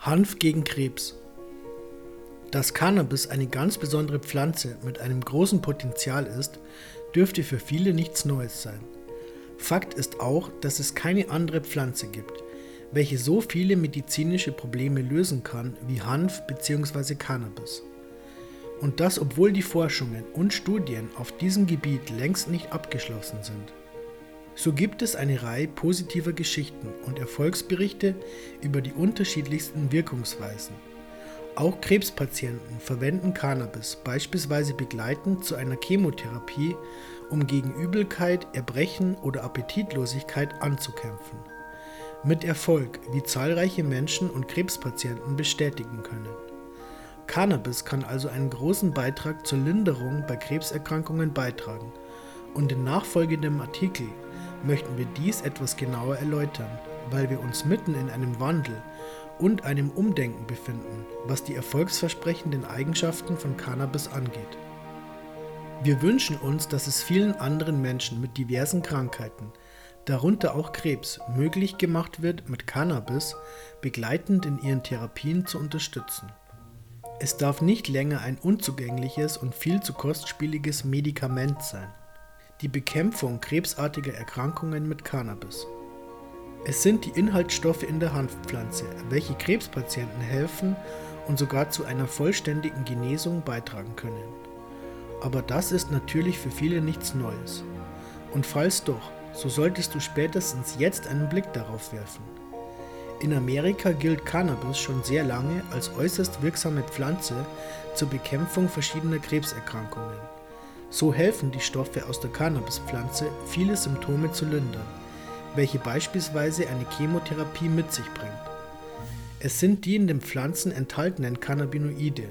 Hanf gegen Krebs. Dass Cannabis eine ganz besondere Pflanze mit einem großen Potenzial ist, dürfte für viele nichts Neues sein. Fakt ist auch, dass es keine andere Pflanze gibt, welche so viele medizinische Probleme lösen kann wie Hanf bzw. Cannabis. Und das obwohl die Forschungen und Studien auf diesem Gebiet längst nicht abgeschlossen sind. So gibt es eine Reihe positiver Geschichten und Erfolgsberichte über die unterschiedlichsten Wirkungsweisen. Auch Krebspatienten verwenden Cannabis beispielsweise begleitend zu einer Chemotherapie, um gegen Übelkeit, Erbrechen oder Appetitlosigkeit anzukämpfen. Mit Erfolg, wie zahlreiche Menschen und Krebspatienten bestätigen können. Cannabis kann also einen großen Beitrag zur Linderung bei Krebserkrankungen beitragen und in nachfolgendem Artikel möchten wir dies etwas genauer erläutern, weil wir uns mitten in einem Wandel und einem Umdenken befinden, was die erfolgsversprechenden Eigenschaften von Cannabis angeht. Wir wünschen uns, dass es vielen anderen Menschen mit diversen Krankheiten, darunter auch Krebs, möglich gemacht wird, mit Cannabis begleitend in ihren Therapien zu unterstützen. Es darf nicht länger ein unzugängliches und viel zu kostspieliges Medikament sein die Bekämpfung krebsartiger Erkrankungen mit Cannabis. Es sind die Inhaltsstoffe in der Hanfpflanze, welche Krebspatienten helfen und sogar zu einer vollständigen Genesung beitragen können. Aber das ist natürlich für viele nichts Neues. Und falls doch, so solltest du spätestens jetzt einen Blick darauf werfen. In Amerika gilt Cannabis schon sehr lange als äußerst wirksame Pflanze zur Bekämpfung verschiedener Krebserkrankungen. So helfen die Stoffe aus der Cannabispflanze, viele Symptome zu lindern, welche beispielsweise eine Chemotherapie mit sich bringt. Es sind die in den Pflanzen enthaltenen Cannabinoide,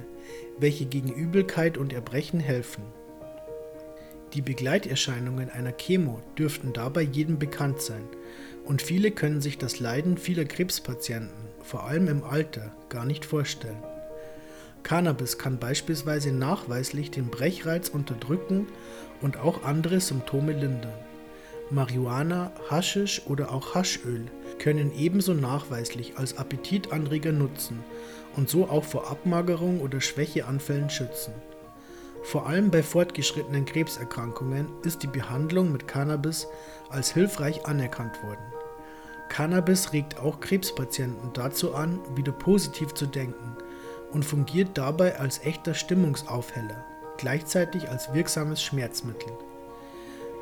welche gegen Übelkeit und Erbrechen helfen. Die Begleiterscheinungen einer Chemo dürften dabei jedem bekannt sein und viele können sich das Leiden vieler Krebspatienten, vor allem im Alter, gar nicht vorstellen. Cannabis kann beispielsweise nachweislich den Brechreiz unterdrücken und auch andere Symptome lindern. Marihuana, Haschisch oder auch Haschöl können ebenso nachweislich als Appetitanreger nutzen und so auch vor Abmagerung oder Schwächeanfällen schützen. Vor allem bei fortgeschrittenen Krebserkrankungen ist die Behandlung mit Cannabis als hilfreich anerkannt worden. Cannabis regt auch Krebspatienten dazu an, wieder positiv zu denken und fungiert dabei als echter Stimmungsaufheller, gleichzeitig als wirksames Schmerzmittel.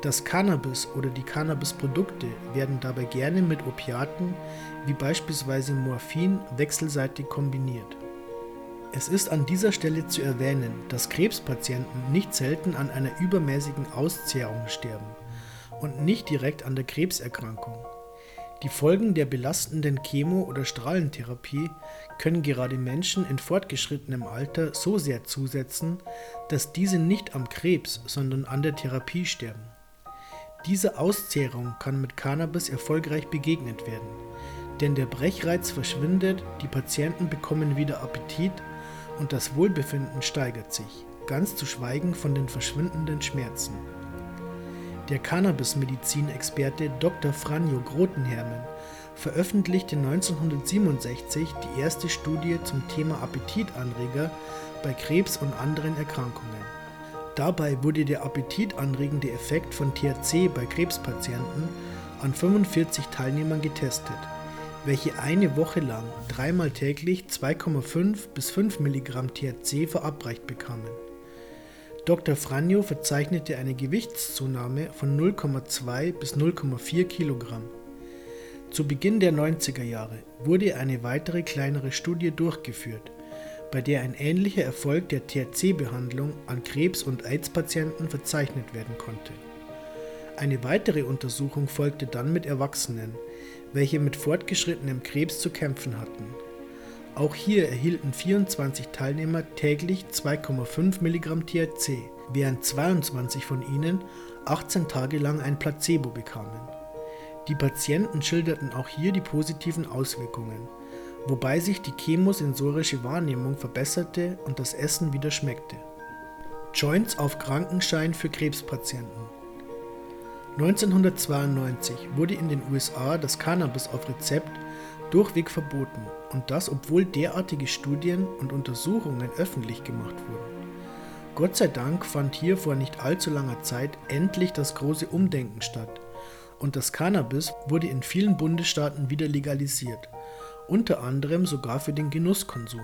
Das Cannabis oder die Cannabisprodukte werden dabei gerne mit Opiaten wie beispielsweise Morphin wechselseitig kombiniert. Es ist an dieser Stelle zu erwähnen, dass Krebspatienten nicht selten an einer übermäßigen Auszehrung sterben und nicht direkt an der Krebserkrankung. Die Folgen der belastenden Chemo- oder Strahlentherapie können gerade Menschen in fortgeschrittenem Alter so sehr zusetzen, dass diese nicht am Krebs, sondern an der Therapie sterben. Diese Auszehrung kann mit Cannabis erfolgreich begegnet werden, denn der Brechreiz verschwindet, die Patienten bekommen wieder Appetit und das Wohlbefinden steigert sich, ganz zu schweigen von den verschwindenden Schmerzen. Der Cannabis-Medizin-Experte Dr. Franjo Grotenhermen veröffentlichte 1967 die erste Studie zum Thema Appetitanreger bei Krebs und anderen Erkrankungen. Dabei wurde der appetitanregende Effekt von THC bei Krebspatienten an 45 Teilnehmern getestet, welche eine Woche lang dreimal täglich 2,5 bis 5 Milligramm THC verabreicht bekamen. Dr. Franjo verzeichnete eine Gewichtszunahme von 0,2 bis 0,4 Kilogramm. Zu Beginn der 90er Jahre wurde eine weitere kleinere Studie durchgeführt, bei der ein ähnlicher Erfolg der THC-Behandlung an Krebs- und AIDS-Patienten verzeichnet werden konnte. Eine weitere Untersuchung folgte dann mit Erwachsenen, welche mit fortgeschrittenem Krebs zu kämpfen hatten. Auch hier erhielten 24 Teilnehmer täglich 2,5 Milligramm THC, während 22 von ihnen 18 Tage lang ein Placebo bekamen. Die Patienten schilderten auch hier die positiven Auswirkungen, wobei sich die chemosensorische Wahrnehmung verbesserte und das Essen wieder schmeckte. Joints auf Krankenschein für Krebspatienten 1992 wurde in den USA das Cannabis auf Rezept durchweg verboten und das obwohl derartige Studien und Untersuchungen öffentlich gemacht wurden. Gott sei Dank fand hier vor nicht allzu langer Zeit endlich das große Umdenken statt und das Cannabis wurde in vielen Bundesstaaten wieder legalisiert, unter anderem sogar für den Genusskonsum.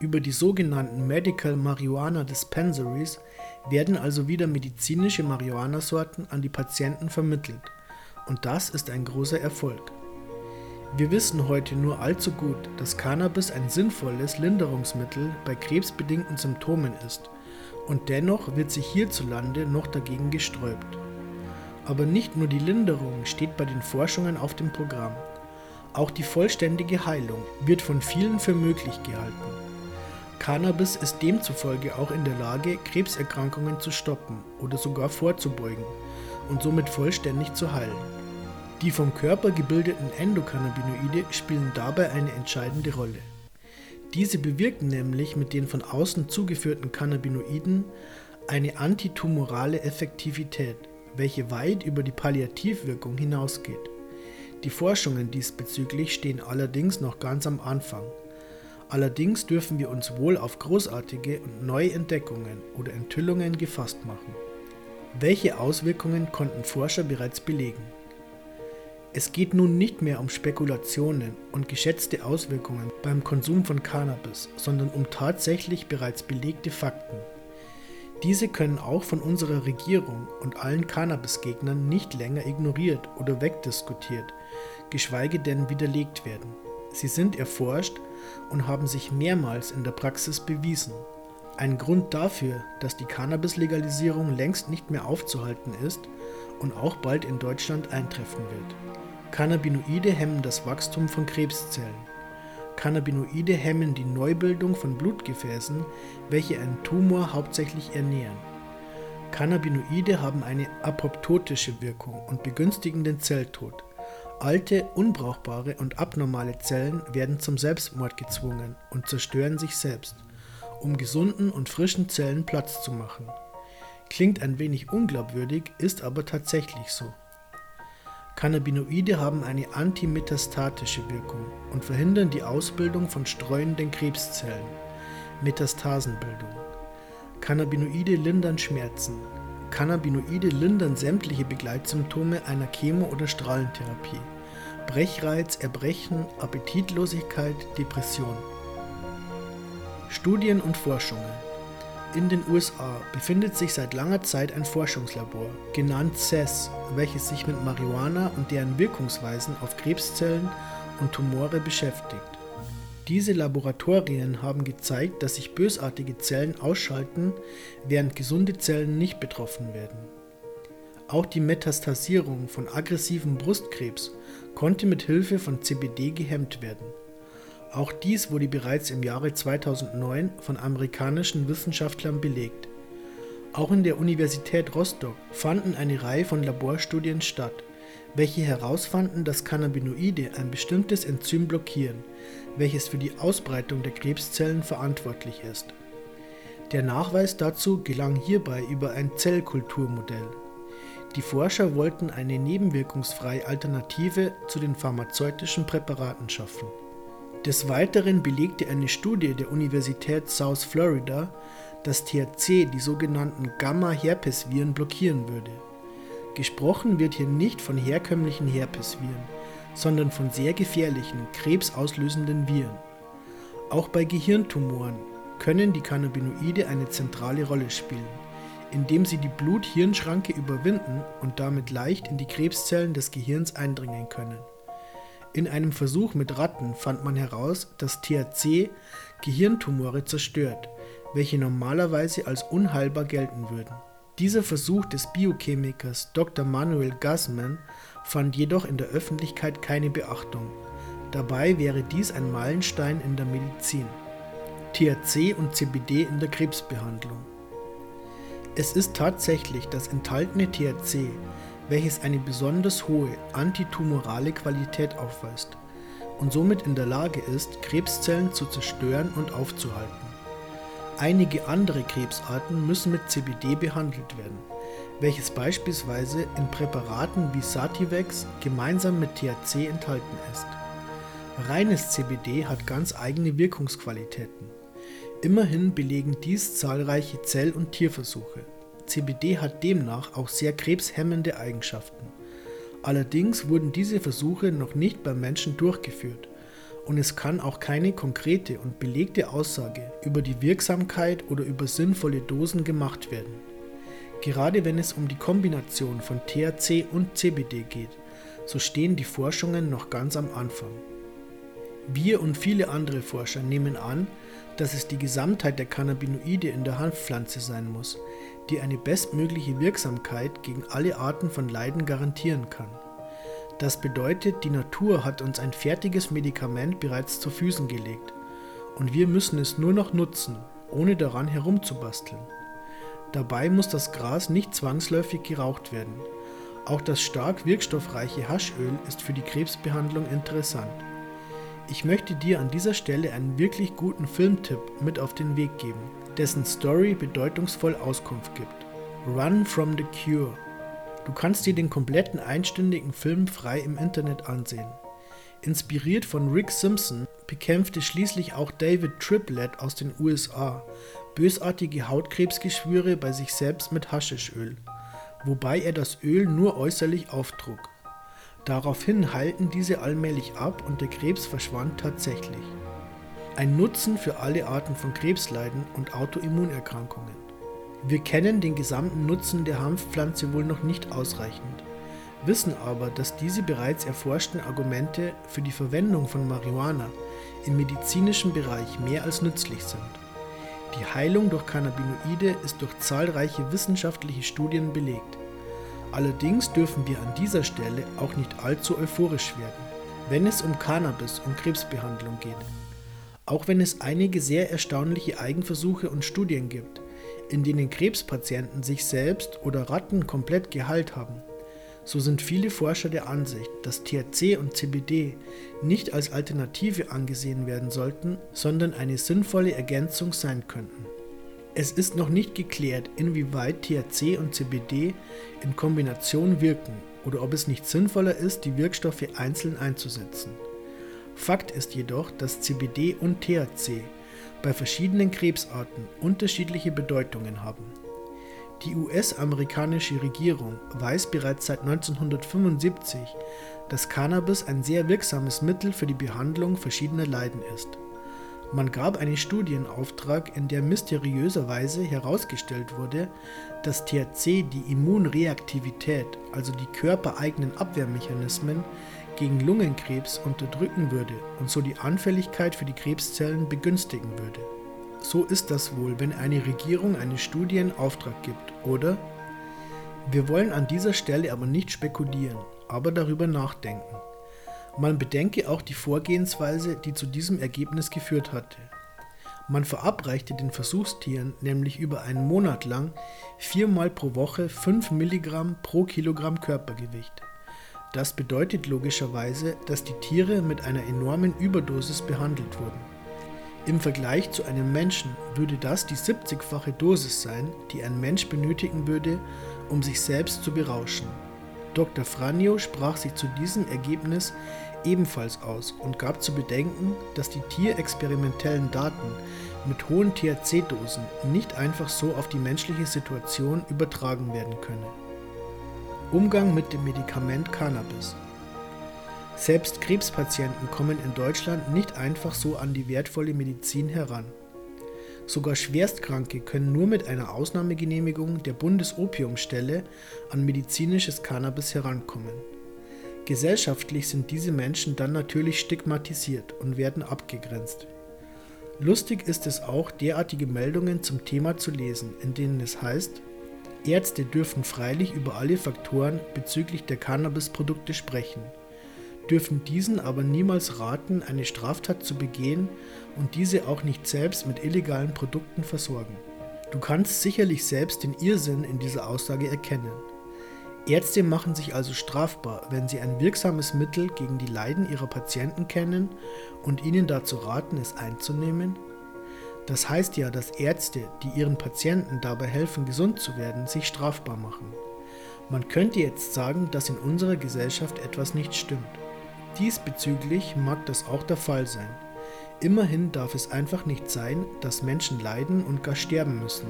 Über die sogenannten Medical Marijuana Dispensaries werden also wieder medizinische Marihuana-Sorten an die Patienten vermittelt. Und das ist ein großer Erfolg. Wir wissen heute nur allzu gut, dass Cannabis ein sinnvolles Linderungsmittel bei krebsbedingten Symptomen ist und dennoch wird sich hierzulande noch dagegen gesträubt. Aber nicht nur die Linderung steht bei den Forschungen auf dem Programm, auch die vollständige Heilung wird von vielen für möglich gehalten. Cannabis ist demzufolge auch in der Lage, Krebserkrankungen zu stoppen oder sogar vorzubeugen und somit vollständig zu heilen. Die vom Körper gebildeten Endokannabinoide spielen dabei eine entscheidende Rolle. Diese bewirken nämlich mit den von außen zugeführten Cannabinoiden eine antitumorale Effektivität, welche weit über die Palliativwirkung hinausgeht. Die Forschungen diesbezüglich stehen allerdings noch ganz am Anfang. Allerdings dürfen wir uns wohl auf großartige und neue Entdeckungen oder Enthüllungen gefasst machen. Welche Auswirkungen konnten Forscher bereits belegen? Es geht nun nicht mehr um Spekulationen und geschätzte Auswirkungen beim Konsum von Cannabis, sondern um tatsächlich bereits belegte Fakten. Diese können auch von unserer Regierung und allen Cannabis-Gegnern nicht länger ignoriert oder wegdiskutiert, geschweige denn widerlegt werden. Sie sind erforscht und haben sich mehrmals in der Praxis bewiesen. Ein Grund dafür, dass die Cannabis-Legalisierung längst nicht mehr aufzuhalten ist und auch bald in Deutschland eintreffen wird. Cannabinoide hemmen das Wachstum von Krebszellen. Cannabinoide hemmen die Neubildung von Blutgefäßen, welche einen Tumor hauptsächlich ernähren. Cannabinoide haben eine apoptotische Wirkung und begünstigen den Zelltod. Alte, unbrauchbare und abnormale Zellen werden zum Selbstmord gezwungen und zerstören sich selbst, um gesunden und frischen Zellen Platz zu machen. Klingt ein wenig unglaubwürdig, ist aber tatsächlich so. Cannabinoide haben eine antimetastatische Wirkung und verhindern die Ausbildung von streuenden Krebszellen, Metastasenbildung. Cannabinoide lindern Schmerzen, Cannabinoide lindern sämtliche Begleitsymptome einer Chemo- oder Strahlentherapie. Brechreiz, Erbrechen, Appetitlosigkeit, Depression. Studien und Forschungen. In den USA befindet sich seit langer Zeit ein Forschungslabor, genannt CES, welches sich mit Marihuana und deren Wirkungsweisen auf Krebszellen und Tumore beschäftigt. Diese Laboratorien haben gezeigt, dass sich bösartige Zellen ausschalten, während gesunde Zellen nicht betroffen werden. Auch die Metastasierung von aggressivem Brustkrebs konnte mit Hilfe von CBD gehemmt werden. Auch dies wurde bereits im Jahre 2009 von amerikanischen Wissenschaftlern belegt. Auch in der Universität Rostock fanden eine Reihe von Laborstudien statt, welche herausfanden, dass Cannabinoide ein bestimmtes Enzym blockieren, welches für die Ausbreitung der Krebszellen verantwortlich ist. Der Nachweis dazu gelang hierbei über ein Zellkulturmodell. Die Forscher wollten eine nebenwirkungsfreie Alternative zu den pharmazeutischen Präparaten schaffen. Des Weiteren belegte eine Studie der Universität South Florida, dass THC die sogenannten Gamma-Herpesviren blockieren würde. Gesprochen wird hier nicht von herkömmlichen Herpesviren, sondern von sehr gefährlichen, krebsauslösenden Viren. Auch bei Gehirntumoren können die Cannabinoide eine zentrale Rolle spielen, indem sie die Blut-Hirn-Schranke überwinden und damit leicht in die Krebszellen des Gehirns eindringen können. In einem Versuch mit Ratten fand man heraus, dass THC Gehirntumore zerstört, welche normalerweise als unheilbar gelten würden. Dieser Versuch des Biochemikers Dr. Manuel Gassman fand jedoch in der Öffentlichkeit keine Beachtung. Dabei wäre dies ein Meilenstein in der Medizin. THC und CBD in der Krebsbehandlung. Es ist tatsächlich das enthaltene THC, welches eine besonders hohe antitumorale Qualität aufweist und somit in der Lage ist, Krebszellen zu zerstören und aufzuhalten. Einige andere Krebsarten müssen mit CBD behandelt werden, welches beispielsweise in Präparaten wie Sativex gemeinsam mit THC enthalten ist. Reines CBD hat ganz eigene Wirkungsqualitäten. Immerhin belegen dies zahlreiche Zell- und Tierversuche. CBD hat demnach auch sehr krebshemmende Eigenschaften. Allerdings wurden diese Versuche noch nicht beim Menschen durchgeführt und es kann auch keine konkrete und belegte Aussage über die Wirksamkeit oder über sinnvolle Dosen gemacht werden. Gerade wenn es um die Kombination von THC und CBD geht, so stehen die Forschungen noch ganz am Anfang. Wir und viele andere Forscher nehmen an, dass es die Gesamtheit der Cannabinoide in der Hanfpflanze sein muss, die eine bestmögliche Wirksamkeit gegen alle Arten von Leiden garantieren kann. Das bedeutet, die Natur hat uns ein fertiges Medikament bereits zu Füßen gelegt und wir müssen es nur noch nutzen, ohne daran herumzubasteln. Dabei muss das Gras nicht zwangsläufig geraucht werden. Auch das stark wirkstoffreiche Haschöl ist für die Krebsbehandlung interessant. Ich möchte dir an dieser Stelle einen wirklich guten Filmtipp mit auf den Weg geben, dessen Story bedeutungsvoll Auskunft gibt. Run from the Cure. Du kannst dir den kompletten einstündigen Film frei im Internet ansehen. Inspiriert von Rick Simpson bekämpfte schließlich auch David Triplett aus den USA bösartige Hautkrebsgeschwüre bei sich selbst mit Haschischöl, wobei er das Öl nur äußerlich auftrug. Daraufhin heilten diese allmählich ab und der Krebs verschwand tatsächlich. Ein Nutzen für alle Arten von Krebsleiden und Autoimmunerkrankungen. Wir kennen den gesamten Nutzen der Hanfpflanze wohl noch nicht ausreichend, wissen aber, dass diese bereits erforschten Argumente für die Verwendung von Marihuana im medizinischen Bereich mehr als nützlich sind. Die Heilung durch Cannabinoide ist durch zahlreiche wissenschaftliche Studien belegt. Allerdings dürfen wir an dieser Stelle auch nicht allzu euphorisch werden, wenn es um Cannabis und Krebsbehandlung geht. Auch wenn es einige sehr erstaunliche Eigenversuche und Studien gibt, in denen Krebspatienten sich selbst oder Ratten komplett geheilt haben, so sind viele Forscher der Ansicht, dass THC und CBD nicht als Alternative angesehen werden sollten, sondern eine sinnvolle Ergänzung sein könnten. Es ist noch nicht geklärt, inwieweit THC und CBD in Kombination wirken oder ob es nicht sinnvoller ist, die Wirkstoffe einzeln einzusetzen. Fakt ist jedoch, dass CBD und THC bei verschiedenen Krebsarten unterschiedliche Bedeutungen haben. Die US-amerikanische Regierung weiß bereits seit 1975, dass Cannabis ein sehr wirksames Mittel für die Behandlung verschiedener Leiden ist. Man gab einen Studie in der mysteriöserweise herausgestellt wurde, dass THC die Immunreaktivität, also die körpereigenen Abwehrmechanismen gegen Lungenkrebs unterdrücken würde und so die Anfälligkeit für die Krebszellen begünstigen würde. So ist das wohl, wenn eine Regierung eine Studie in Auftrag gibt, oder? Wir wollen an dieser Stelle aber nicht spekulieren, aber darüber nachdenken. Man bedenke auch die Vorgehensweise, die zu diesem Ergebnis geführt hatte. Man verabreichte den Versuchstieren nämlich über einen Monat lang viermal pro Woche 5 Milligramm pro Kilogramm Körpergewicht. Das bedeutet logischerweise, dass die Tiere mit einer enormen Überdosis behandelt wurden. Im Vergleich zu einem Menschen würde das die 70-fache Dosis sein, die ein Mensch benötigen würde, um sich selbst zu berauschen. Dr. Franjo sprach sich zu diesem Ergebnis ebenfalls aus und gab zu bedenken, dass die tierexperimentellen Daten mit hohen THC-Dosen nicht einfach so auf die menschliche Situation übertragen werden könne. Umgang mit dem Medikament Cannabis. Selbst Krebspatienten kommen in Deutschland nicht einfach so an die wertvolle Medizin heran. Sogar Schwerstkranke können nur mit einer Ausnahmegenehmigung der Bundesopiumstelle an medizinisches Cannabis herankommen. Gesellschaftlich sind diese Menschen dann natürlich stigmatisiert und werden abgegrenzt. Lustig ist es auch, derartige Meldungen zum Thema zu lesen, in denen es heißt, Ärzte dürfen freilich über alle Faktoren bezüglich der Cannabisprodukte sprechen, dürfen diesen aber niemals raten, eine Straftat zu begehen und diese auch nicht selbst mit illegalen Produkten versorgen. Du kannst sicherlich selbst den Irrsinn in dieser Aussage erkennen. Ärzte machen sich also strafbar, wenn sie ein wirksames Mittel gegen die Leiden ihrer Patienten kennen und ihnen dazu raten, es einzunehmen? Das heißt ja, dass Ärzte, die ihren Patienten dabei helfen, gesund zu werden, sich strafbar machen. Man könnte jetzt sagen, dass in unserer Gesellschaft etwas nicht stimmt. Diesbezüglich mag das auch der Fall sein. Immerhin darf es einfach nicht sein, dass Menschen leiden und gar sterben müssen,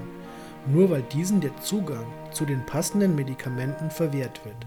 nur weil diesen der Zugang zu den passenden Medikamenten verwehrt wird.